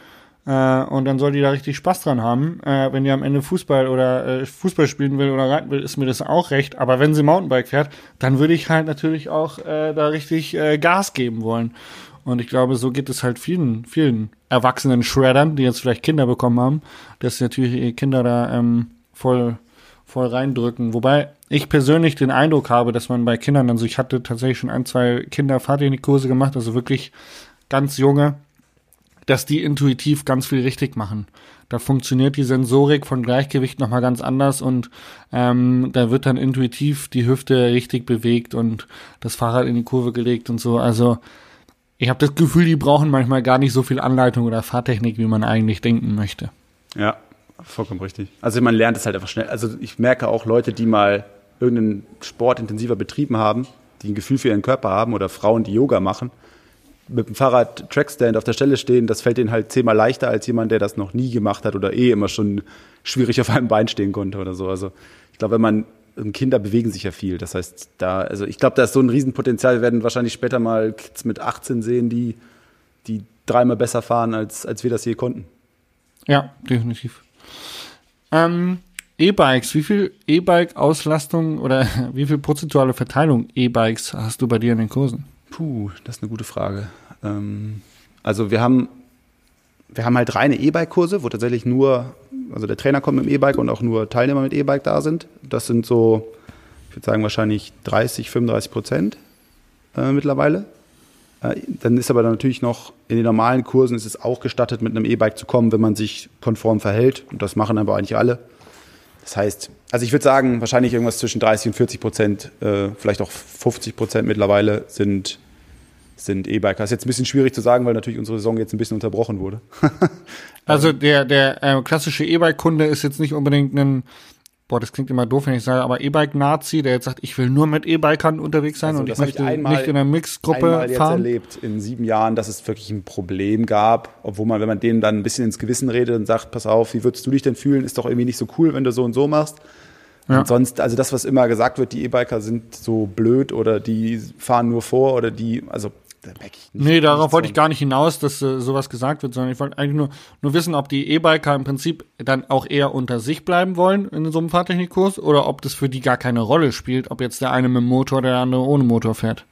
Äh, und dann soll die da richtig Spaß dran haben. Äh, wenn die am Ende Fußball oder äh, Fußball spielen will oder reiten will, ist mir das auch recht. Aber wenn sie Mountainbike fährt, dann würde ich halt natürlich auch äh, da richtig äh, Gas geben wollen. Und ich glaube, so geht es halt vielen, vielen erwachsenen Shreddern, die jetzt vielleicht Kinder bekommen haben, dass sie natürlich ihre Kinder da ähm, voll, voll reindrücken. Wobei ich persönlich den Eindruck habe, dass man bei Kindern, also ich hatte tatsächlich schon ein, zwei Kinder Fahrtechnikkurse gemacht, also wirklich ganz junge, dass die intuitiv ganz viel richtig machen. Da funktioniert die Sensorik von Gleichgewicht nochmal ganz anders und ähm, da wird dann intuitiv die Hüfte richtig bewegt und das Fahrrad in die Kurve gelegt und so. Also ich habe das Gefühl, die brauchen manchmal gar nicht so viel Anleitung oder Fahrtechnik, wie man eigentlich denken möchte. Ja, vollkommen richtig. Also man lernt es halt einfach schnell. Also ich merke auch Leute, die mal irgendeinen Sport intensiver betrieben haben, die ein Gefühl für ihren Körper haben oder Frauen, die Yoga machen, mit dem Fahrrad Trackstand auf der Stelle stehen, das fällt ihnen halt zehnmal leichter als jemand, der das noch nie gemacht hat oder eh immer schon schwierig auf einem Bein stehen konnte oder so. Also ich glaube, wenn man Kinder bewegen sich ja viel. Das heißt, da, also ich glaube, da ist so ein Riesenpotenzial. Wir werden wahrscheinlich später mal Kids mit 18 sehen, die, die dreimal besser fahren, als, als wir das je konnten. Ja, definitiv. Ähm, E-Bikes, wie viel E-Bike-Auslastung oder wie viel prozentuale Verteilung E-Bikes hast du bei dir in den Kursen? Puh, das ist eine gute Frage. Ähm, also wir haben, wir haben halt reine E-Bike-Kurse, wo tatsächlich nur, also der Trainer kommt mit dem E-Bike und auch nur Teilnehmer mit E-Bike da sind. Das sind so, ich würde sagen, wahrscheinlich 30, 35 Prozent äh, mittlerweile. Äh, dann ist aber dann natürlich noch, in den normalen Kursen ist es auch gestattet, mit einem E-Bike zu kommen, wenn man sich konform verhält. Und das machen aber eigentlich alle. Das heißt, also ich würde sagen, wahrscheinlich irgendwas zwischen 30 und 40 Prozent, äh, vielleicht auch 50 Prozent mittlerweile sind, sind E-Biker. Das ist jetzt ein bisschen schwierig zu sagen, weil natürlich unsere Saison jetzt ein bisschen unterbrochen wurde. also der, der äh, klassische E-Bike-Kunde ist jetzt nicht unbedingt ein boah, das klingt immer doof, wenn ich sage, aber E-Bike-Nazi, der jetzt sagt, ich will nur mit E-Bikern unterwegs sein also, und ich möchte einmal, nicht in einer Mixgruppe fahren. Ich habe erlebt in sieben Jahren, dass es wirklich ein Problem gab, obwohl man, wenn man denen dann ein bisschen ins Gewissen redet und sagt, pass auf, wie würdest du dich denn fühlen, ist doch irgendwie nicht so cool, wenn du so und so machst. Ja. Und sonst, also das, was immer gesagt wird, die E-Biker sind so blöd oder die fahren nur vor oder die, also da merke ich nicht. Nee, darauf wollte ich gar nicht hinaus, dass äh, sowas gesagt wird, sondern ich wollte eigentlich nur, nur wissen, ob die E-Biker im Prinzip dann auch eher unter sich bleiben wollen in so einem Fahrtechnikkurs oder ob das für die gar keine Rolle spielt, ob jetzt der eine mit dem Motor, der andere ohne Motor fährt.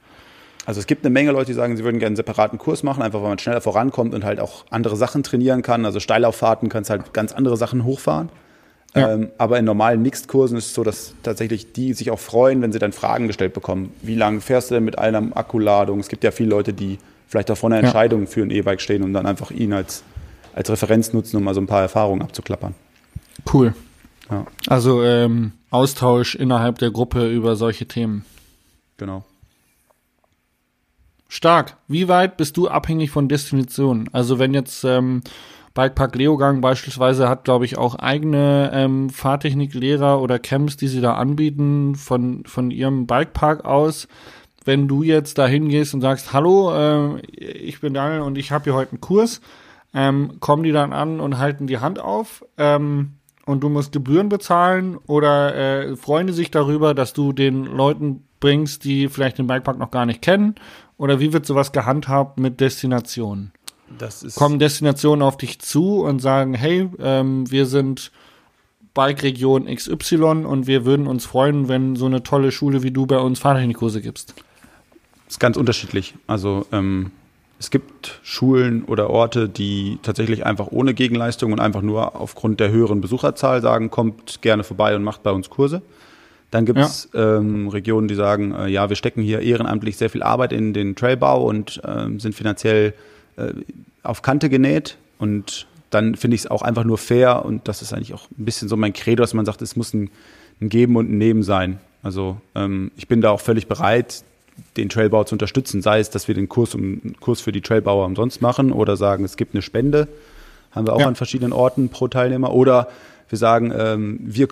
Also es gibt eine Menge Leute, die sagen, sie würden gerne einen separaten Kurs machen, einfach weil man schneller vorankommt und halt auch andere Sachen trainieren kann. Also Steilauffahrten kannst halt ganz andere Sachen hochfahren. Ja. Ähm, aber in normalen Mixed-Kursen ist es so, dass tatsächlich die sich auch freuen, wenn sie dann Fragen gestellt bekommen. Wie lange fährst du denn mit einer Akkuladung? Es gibt ja viele Leute, die vielleicht auch vor einer Entscheidung ja. für ein E-Bike stehen und dann einfach ihn als, als Referenz nutzen, um mal so ein paar Erfahrungen abzuklappern. Cool. Ja. Also ähm, Austausch innerhalb der Gruppe über solche Themen. Genau. Stark. Wie weit bist du abhängig von Destinationen? Also wenn jetzt ähm, Bikepark Leogang beispielsweise hat, glaube ich, auch eigene ähm, Fahrtechniklehrer oder Camps, die sie da anbieten von, von ihrem Bikepark aus. Wenn du jetzt da hingehst und sagst, hallo, äh, ich bin Daniel und ich habe hier heute einen Kurs, ähm, kommen die dann an und halten die Hand auf ähm, und du musst Gebühren bezahlen oder äh, freuen sich darüber, dass du den Leuten bringst, die vielleicht den Bikepark noch gar nicht kennen? Oder wie wird sowas gehandhabt mit Destinationen? Kommen Destinationen auf dich zu und sagen, hey, ähm, wir sind Bike-Region XY und wir würden uns freuen, wenn so eine tolle Schule wie du bei uns Fahrtechnikkurse gibst? Das ist ganz unterschiedlich. Also ähm, es gibt Schulen oder Orte, die tatsächlich einfach ohne Gegenleistung und einfach nur aufgrund der höheren Besucherzahl sagen, kommt gerne vorbei und macht bei uns Kurse. Dann gibt es ja. ähm, Regionen, die sagen, äh, ja, wir stecken hier ehrenamtlich sehr viel Arbeit in den Trailbau und ähm, sind finanziell äh, auf Kante genäht und dann finde ich es auch einfach nur fair und das ist eigentlich auch ein bisschen so mein Credo, dass man sagt, es muss ein, ein Geben und ein Nehmen sein. Also ähm, ich bin da auch völlig bereit, den Trailbau zu unterstützen, sei es, dass wir den Kurs, um, Kurs für die Trailbauer umsonst machen oder sagen, es gibt eine Spende, haben wir auch ja. an verschiedenen Orten pro Teilnehmer oder wir sagen, ähm, wir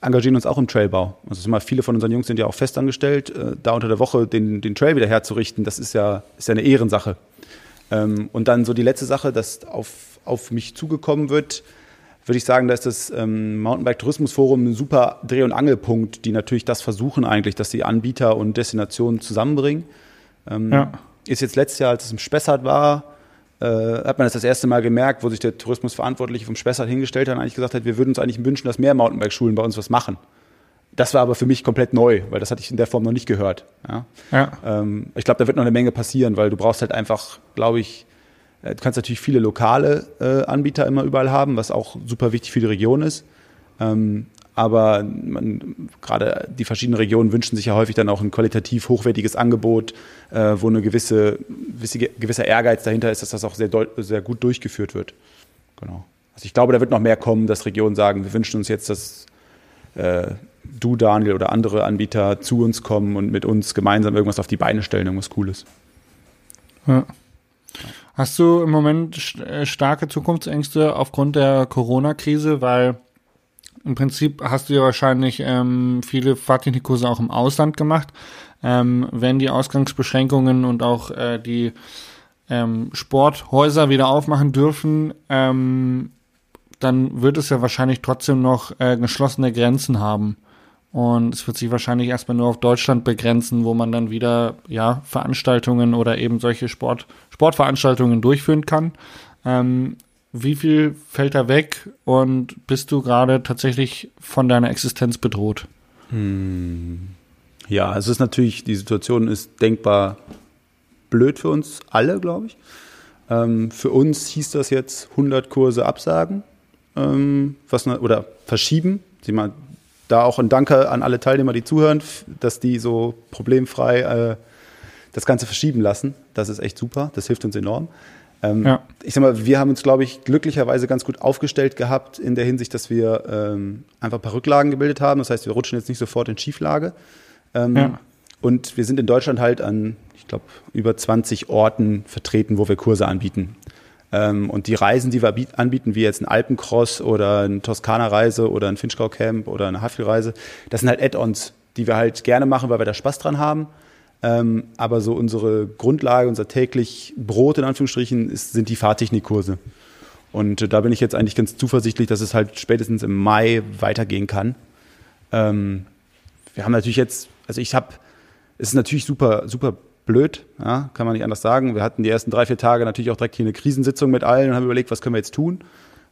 engagieren uns auch im Trailbau. Also mal, viele von unseren Jungs sind ja auch festangestellt, äh, da unter der Woche den, den Trail wieder herzurichten, das ist ja, ist ja eine Ehrensache. Ähm, und dann so die letzte Sache, dass auf, auf mich zugekommen wird. würde ich sagen, da ist das ähm, Mountainbike-Tourismusforum ein super Dreh- und Angelpunkt, die natürlich das versuchen eigentlich, dass die Anbieter und Destinationen zusammenbringen. Ähm, ja. Ist jetzt letztes Jahr, als es im Spessart war, äh, hat man das das erste Mal gemerkt, wo sich der Tourismusverantwortliche vom Spessart hingestellt hat und eigentlich gesagt hat, wir würden uns eigentlich wünschen, dass mehr Mountainbike-Schulen bei uns was machen. Das war aber für mich komplett neu, weil das hatte ich in der Form noch nicht gehört. Ja? ja. Ähm, ich glaube, da wird noch eine Menge passieren, weil du brauchst halt einfach, glaube ich, äh, du kannst natürlich viele lokale äh, Anbieter immer überall haben, was auch super wichtig für die Region ist. Ähm, aber gerade die verschiedenen Regionen wünschen sich ja häufig dann auch ein qualitativ hochwertiges Angebot, äh, wo eine gewisse, gewisse, gewisser Ehrgeiz dahinter ist, dass das auch sehr, sehr gut durchgeführt wird. Genau. Also ich glaube, da wird noch mehr kommen, dass Regionen sagen, wir wünschen uns jetzt, dass äh, du, Daniel, oder andere Anbieter zu uns kommen und mit uns gemeinsam irgendwas auf die Beine stellen, irgendwas Cooles. Ja. Hast du im Moment äh, starke Zukunftsängste aufgrund der Corona-Krise? Weil im Prinzip hast du ja wahrscheinlich ähm, viele Fahrtechnikkurse auch im Ausland gemacht. Ähm, wenn die Ausgangsbeschränkungen und auch äh, die ähm, Sporthäuser wieder aufmachen dürfen, ähm, dann wird es ja wahrscheinlich trotzdem noch äh, geschlossene Grenzen haben. Und es wird sich wahrscheinlich erstmal nur auf Deutschland begrenzen, wo man dann wieder ja Veranstaltungen oder eben solche Sport, Sportveranstaltungen durchführen kann. Ähm, wie viel fällt da weg und bist du gerade tatsächlich von deiner Existenz bedroht? Hm. Ja, also es ist natürlich, die Situation ist denkbar blöd für uns alle, glaube ich. Ähm, für uns hieß das jetzt 100 Kurse absagen ähm, was, oder verschieben. Sie mal, da auch ein Danke an alle Teilnehmer, die zuhören, dass die so problemfrei äh, das Ganze verschieben lassen. Das ist echt super. Das hilft uns enorm. Ähm, ja. Ich sag mal, wir haben uns, glaube ich, glücklicherweise ganz gut aufgestellt gehabt in der Hinsicht, dass wir ähm, einfach ein paar Rücklagen gebildet haben. Das heißt, wir rutschen jetzt nicht sofort in Schieflage. Ähm, ja. Und wir sind in Deutschland halt an, ich glaube, über 20 Orten vertreten, wo wir Kurse anbieten. Ähm, und die Reisen, die wir anbieten, wie jetzt ein Alpencross oder eine Toskana-Reise oder ein Finchgau-Camp oder eine Haffel-Reise, das sind halt Add-ons, die wir halt gerne machen, weil wir da Spaß dran haben. Ähm, aber so unsere Grundlage, unser täglich Brot in Anführungsstrichen, ist, sind die Fahrtechnikkurse. Und äh, da bin ich jetzt eigentlich ganz zuversichtlich, dass es halt spätestens im Mai weitergehen kann. Ähm, wir haben natürlich jetzt, also ich habe, es ist natürlich super, super blöd, ja, kann man nicht anders sagen. Wir hatten die ersten drei, vier Tage natürlich auch direkt hier eine Krisensitzung mit allen und haben überlegt, was können wir jetzt tun.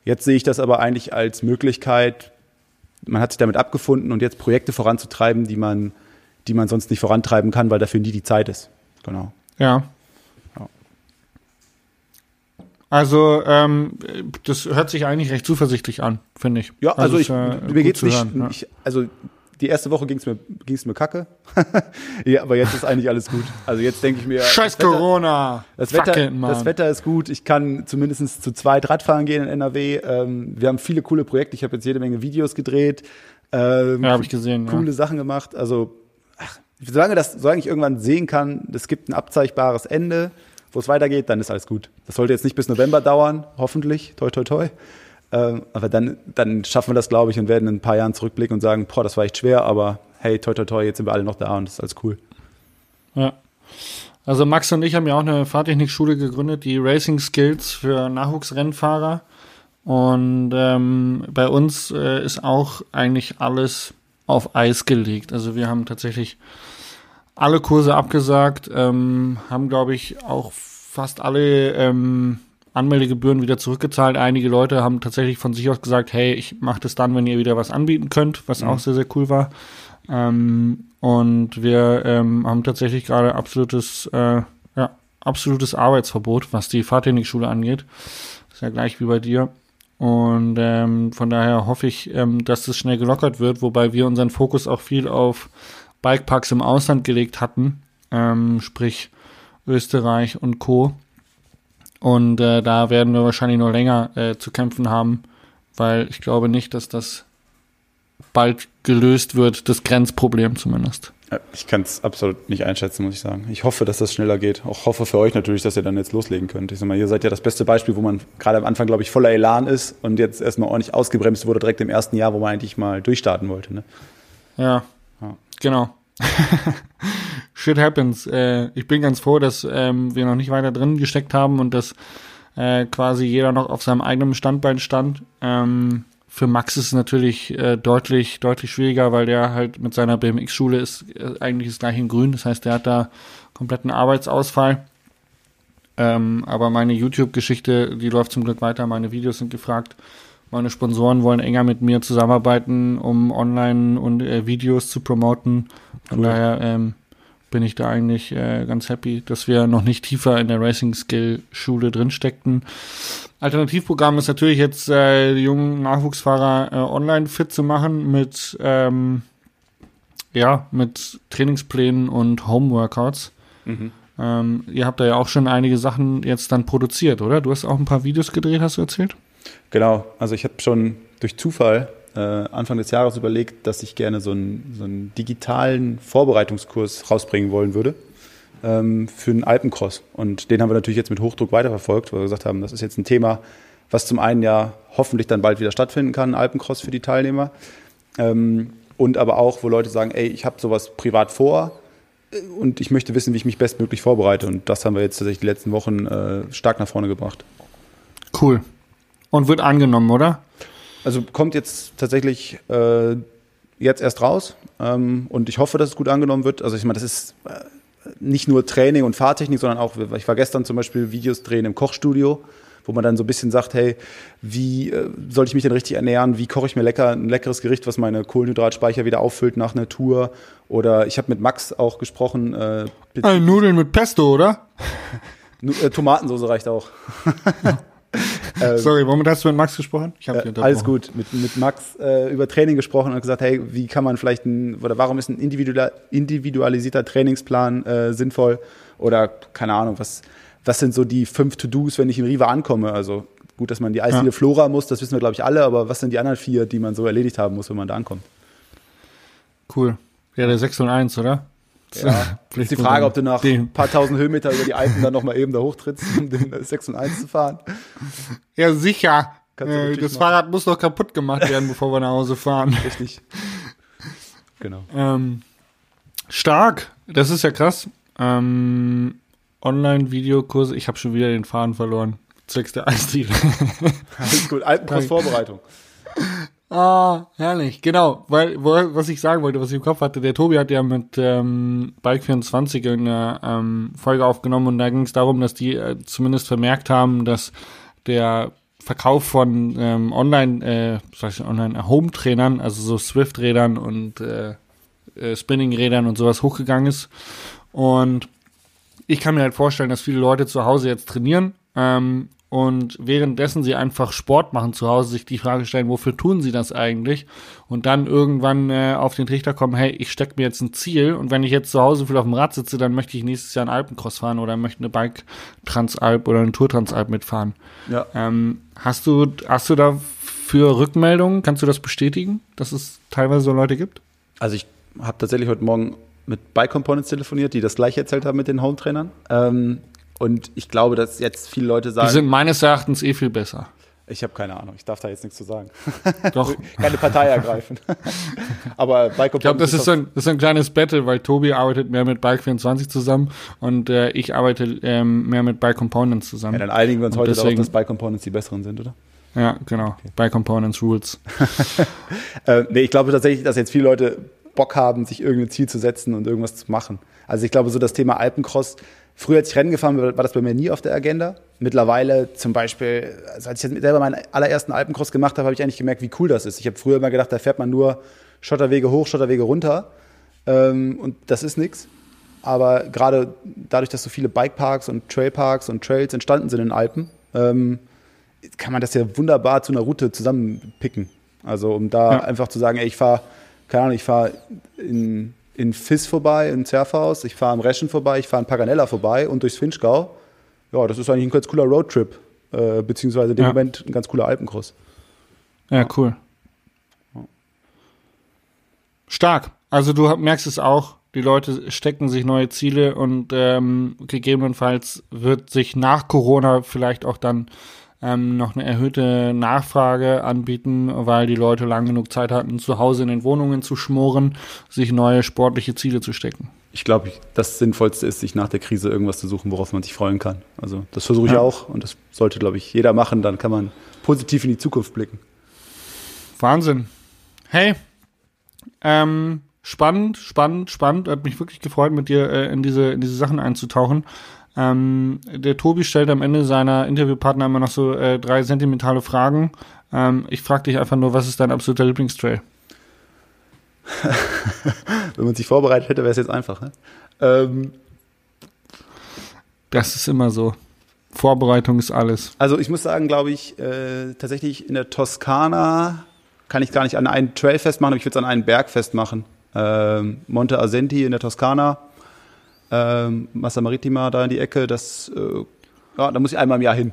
Jetzt sehe ich das aber eigentlich als Möglichkeit, man hat sich damit abgefunden und jetzt Projekte voranzutreiben, die man, die man sonst nicht vorantreiben kann, weil dafür nie die Zeit ist. Genau. Ja. ja. Also ähm, das hört sich eigentlich recht zuversichtlich an, finde ich. Ja, also, also ich, äh, mir geht's nicht, hören, ja. ich, also die erste Woche ging es mir, ging's mir kacke. ja, aber jetzt ist eigentlich alles gut. Also jetzt denke ich mir. Scheiß das Corona! das, Wetter, it, das Wetter ist gut. Ich kann zumindest zu zweit Radfahren gehen in NRW. Ähm, wir haben viele coole Projekte. Ich habe jetzt jede Menge Videos gedreht. Ähm, ja, habe ich gesehen. Coole ja. Sachen gemacht. Also, ach, solange, das, solange ich irgendwann sehen kann, es gibt ein abzeichbares Ende, wo es weitergeht, dann ist alles gut. Das sollte jetzt nicht bis November dauern, hoffentlich. Toi, toi, toi. Ähm, aber dann, dann schaffen wir das, glaube ich, und werden in ein paar Jahren zurückblicken und sagen, boah, das war echt schwer, aber hey, toi, toi, toi, jetzt sind wir alle noch da und das ist alles cool. Ja. Also Max und ich haben ja auch eine Fahrtechnikschule gegründet, die Racing Skills für Nachwuchsrennfahrer. Und ähm, bei uns äh, ist auch eigentlich alles auf Eis gelegt. Also wir haben tatsächlich alle Kurse abgesagt, ähm, haben, glaube ich, auch fast alle ähm, Anmeldegebühren wieder zurückgezahlt. Einige Leute haben tatsächlich von sich aus gesagt, hey, ich mache das dann, wenn ihr wieder was anbieten könnt, was mhm. auch sehr, sehr cool war. Ähm, und wir ähm, haben tatsächlich gerade absolutes, äh, ja, absolutes Arbeitsverbot, was die Fahrtechnikschule angeht. Das ist ja gleich wie bei dir. Und ähm, von daher hoffe ich, ähm, dass das schnell gelockert wird, wobei wir unseren Fokus auch viel auf Bikeparks im Ausland gelegt hatten, ähm, sprich Österreich und Co. Und äh, da werden wir wahrscheinlich noch länger äh, zu kämpfen haben, weil ich glaube nicht, dass das bald gelöst wird, das Grenzproblem zumindest. Ich kann es absolut nicht einschätzen, muss ich sagen. Ich hoffe, dass das schneller geht. Auch hoffe für euch natürlich, dass ihr dann jetzt loslegen könnt. Ich sag mal, ihr seid ja das beste Beispiel, wo man gerade am Anfang, glaube ich, voller Elan ist und jetzt erstmal ordentlich ausgebremst wurde, direkt im ersten Jahr, wo man eigentlich mal durchstarten wollte. Ne? Ja, ja, genau. Shit happens. Äh, ich bin ganz froh, dass ähm, wir noch nicht weiter drin gesteckt haben und dass äh, quasi jeder noch auf seinem eigenen Standbein stand. Ähm, für Max ist es natürlich äh, deutlich, deutlich schwieriger, weil der halt mit seiner BMX-Schule ist äh, eigentlich ist gleich in grün. Das heißt, der hat da kompletten Arbeitsausfall. Ähm, aber meine YouTube-Geschichte, die läuft zum Glück weiter. Meine Videos sind gefragt. Meine Sponsoren wollen enger mit mir zusammenarbeiten, um online und äh, Videos zu promoten. Von cool. daher ähm, bin ich da eigentlich äh, ganz happy, dass wir noch nicht tiefer in der Racing Skill Schule drin steckten. Alternativprogramm ist natürlich jetzt äh, die jungen Nachwuchsfahrer äh, online fit zu machen mit ähm, ja mit Trainingsplänen und Homeworkouts. Mhm. Ähm, ihr habt da ja auch schon einige Sachen jetzt dann produziert, oder? Du hast auch ein paar Videos gedreht, hast du erzählt? Genau, also ich habe schon durch Zufall äh, Anfang des Jahres überlegt, dass ich gerne so einen, so einen digitalen Vorbereitungskurs rausbringen wollen würde ähm, für einen Alpencross. Und den haben wir natürlich jetzt mit Hochdruck weiterverfolgt, weil wir gesagt haben, das ist jetzt ein Thema, was zum einen ja hoffentlich dann bald wieder stattfinden kann, Alpencross für die Teilnehmer. Ähm, und aber auch, wo Leute sagen, ey, ich habe sowas privat vor äh, und ich möchte wissen, wie ich mich bestmöglich vorbereite. Und das haben wir jetzt tatsächlich die letzten Wochen äh, stark nach vorne gebracht. Cool. Und wird angenommen, oder? Also kommt jetzt tatsächlich äh, jetzt erst raus ähm, und ich hoffe, dass es gut angenommen wird. Also ich meine, das ist äh, nicht nur Training und Fahrtechnik, sondern auch, ich war gestern zum Beispiel Videos drehen im Kochstudio, wo man dann so ein bisschen sagt, hey, wie äh, soll ich mich denn richtig ernähren? Wie koche ich mir lecker ein leckeres Gericht, was meine Kohlenhydratspeicher wieder auffüllt nach einer Tour? Oder ich habe mit Max auch gesprochen. Äh, also Nudeln mit Pesto, oder? äh, Tomatensauce reicht auch. Ähm, Sorry, womit hast du mit Max gesprochen? Ich äh, alles gut. Mit, mit Max äh, über Training gesprochen und gesagt, hey, wie kann man vielleicht ein, oder warum ist ein individualisierter Trainingsplan äh, sinnvoll? Oder keine Ahnung, was, was sind so die fünf To-Dos, wenn ich in Riva ankomme? Also gut, dass man die Eisdiele ja. Flora muss, das wissen wir, glaube ich, alle, aber was sind die anderen vier, die man so erledigt haben muss, wenn man da ankommt? Cool. Ja, der 6 und 1, oder? Ja, ist die Frage, ob du nach ein paar tausend Höhenmeter über die Alpen dann nochmal eben da hochtrittst, um den 6 und 1 zu fahren. Ja, sicher. Äh, das machen. Fahrrad muss doch kaputt gemacht werden, bevor wir nach Hause fahren. Richtig. Genau. Ähm, stark. Das ist ja krass. Ähm, Online-Videokurse. Ich habe schon wieder den Faden verloren. Zwecks der Eisdiele. Alles gut. Alpenkurs-Vorbereitung. Ah, herrlich, genau. Weil, was ich sagen wollte, was ich im Kopf hatte, der Tobi hat ja mit ähm, Bike24 eine ähm, Folge aufgenommen und da ging es darum, dass die äh, zumindest vermerkt haben, dass der Verkauf von ähm, Online, äh, sag ich, Online Home-Trainern, also so Swift-Rädern und äh, äh, Spinning-Rädern und sowas hochgegangen ist. Und ich kann mir halt vorstellen, dass viele Leute zu Hause jetzt trainieren ähm, und währenddessen sie einfach Sport machen zu Hause, sich die Frage stellen, wofür tun sie das eigentlich? Und dann irgendwann äh, auf den Trichter kommen, hey, ich stecke mir jetzt ein Ziel und wenn ich jetzt zu Hause viel auf dem Rad sitze, dann möchte ich nächstes Jahr einen Alpencross fahren oder möchte eine Bike Transalp oder eine Tour Transalp mitfahren. Ja. Ähm, hast du, hast du da für Rückmeldungen, kannst du das bestätigen, dass es teilweise so Leute gibt? Also ich habe tatsächlich heute Morgen mit Bike Components telefoniert, die das gleiche erzählt haben mit den Home-Trainern. Ähm, und ich glaube, dass jetzt viele Leute sagen. Die sind meines Erachtens eh viel besser. Ich habe keine Ahnung, ich darf da jetzt nichts zu sagen. Doch. keine Partei ergreifen. Aber Bike Ich glaube, das, ist so ein, das ist ein kleines Battle, weil Tobi arbeitet mehr mit Bike24 zusammen und äh, ich arbeite ähm, mehr mit Bike Components zusammen. Ja, dann einigen wir uns und heute deswegen, darauf, dass Bike Components die besseren sind, oder? Ja, genau. Okay. Bike Components Rules. äh, nee, ich glaube tatsächlich, dass jetzt viele Leute Bock haben, sich irgendein Ziel zu setzen und irgendwas zu machen. Also ich glaube, so das Thema Alpencross, Früher, als ich Rennen gefahren bin, war das bei mir nie auf der Agenda. Mittlerweile zum Beispiel, also als ich selber meinen allerersten Alpencross gemacht habe, habe ich eigentlich gemerkt, wie cool das ist. Ich habe früher immer gedacht, da fährt man nur Schotterwege hoch, Schotterwege runter. Ähm, und das ist nichts. Aber gerade dadurch, dass so viele Bikeparks und Trailparks und Trails entstanden sind in den Alpen, ähm, kann man das ja wunderbar zu einer Route zusammenpicken. Also um da ja. einfach zu sagen, ey, ich fahre, keine Ahnung, ich fahre in in Fiss vorbei, in Zerfaus, ich fahre am Reschen vorbei, ich fahre in Paganella vorbei und durchs Finchgau. Ja, das ist eigentlich ein ganz cooler Roadtrip, äh, beziehungsweise in dem ja. Moment ein ganz cooler Alpencross. Ja, cool. Stark. Also du merkst es auch, die Leute stecken sich neue Ziele und ähm, gegebenenfalls wird sich nach Corona vielleicht auch dann ähm, noch eine erhöhte Nachfrage anbieten, weil die Leute lang genug Zeit hatten, zu Hause in den Wohnungen zu schmoren, sich neue sportliche Ziele zu stecken. ich glaube, das Sinnvollste ist, sich nach der Krise irgendwas zu suchen, worauf man sich freuen kann. Also das versuche ich Ja. auch und das sollte, glaube ich, jeder machen. Dann kann man positiv in die Zukunft blicken. Wahnsinn. Hey, ähm, spannend, spannend, spannend. Hat mich wirklich gefreut, mit dir äh, in, diese, in diese Sachen einzutauchen. Ähm, der Tobi stellt am Ende seiner Interviewpartner immer noch so äh, drei sentimentale Fragen. Ähm, ich frage dich einfach nur, was ist dein absoluter Lieblingstrail? Wenn man sich vorbereitet hätte, wäre es jetzt einfach. Ne? Ähm, Das ist immer so. Vorbereitung ist alles. also ich muss sagen, glaube ich, äh, tatsächlich in der Toskana kann ich gar nicht an einen Trail festmachen, aber ich würde es an einen Berg festmachen. Ähm, Monte Asenti in der Toskana, ähm, Massa Maritima da in die Ecke, das, äh, ja, da muss ich einmal im Jahr hin,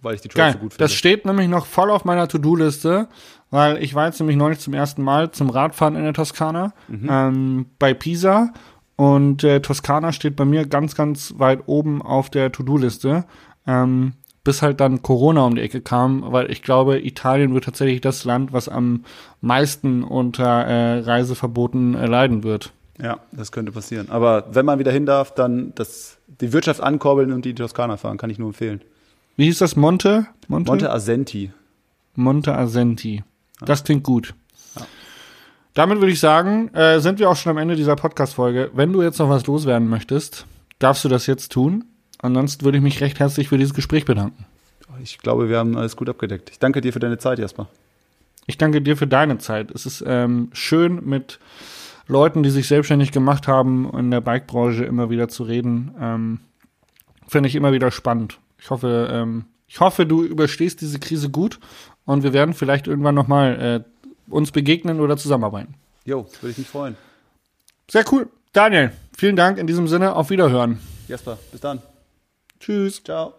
weil ich die Trails Geil. so gut finde. Das steht nämlich noch voll auf meiner To-Do-Liste, weil ich war jetzt nämlich neulich zum ersten Mal zum Radfahren in der Toskana ähm, bei Pisa. Und äh, Toskana steht bei mir ganz, ganz weit oben auf der To-Do-Liste. Ähm, bis halt dann Corona um die Ecke kam, weil ich glaube, Italien wird tatsächlich das Land, was am meisten unter äh, Reiseverboten äh, leiden wird. Ja, das könnte passieren. Aber wenn man wieder hin darf, dann das, die Wirtschaft ankurbeln und die Toskana fahren, kann ich nur empfehlen. Wie hieß das? Monte? Monte? Monte Asenti. Monte Asenti. Das klingt gut. Damit würde ich sagen, äh, sind wir auch schon am Ende dieser Podcast-Folge. Wenn du jetzt noch was loswerden möchtest, darfst du das jetzt tun. Ansonsten würde ich mich recht herzlich für dieses Gespräch bedanken. Ich glaube, wir haben alles gut abgedeckt. Ich danke dir für deine Zeit, Jasper. Ich danke dir für deine Zeit. Es ist ähm, schön, mit Leuten, die sich selbstständig gemacht haben, in der Bike-Branche immer wieder zu reden. Ähm, Finde ich immer wieder spannend. Ich hoffe, ähm, ich hoffe, du überstehst diese Krise gut und wir werden vielleicht irgendwann nochmal äh, uns begegnen oder zusammenarbeiten. Jo, würde ich mich freuen. Sehr cool. Daniel, vielen Dank. In diesem Sinne, auf Wiederhören. Jasper, bis dann. Tschüss. Ciao.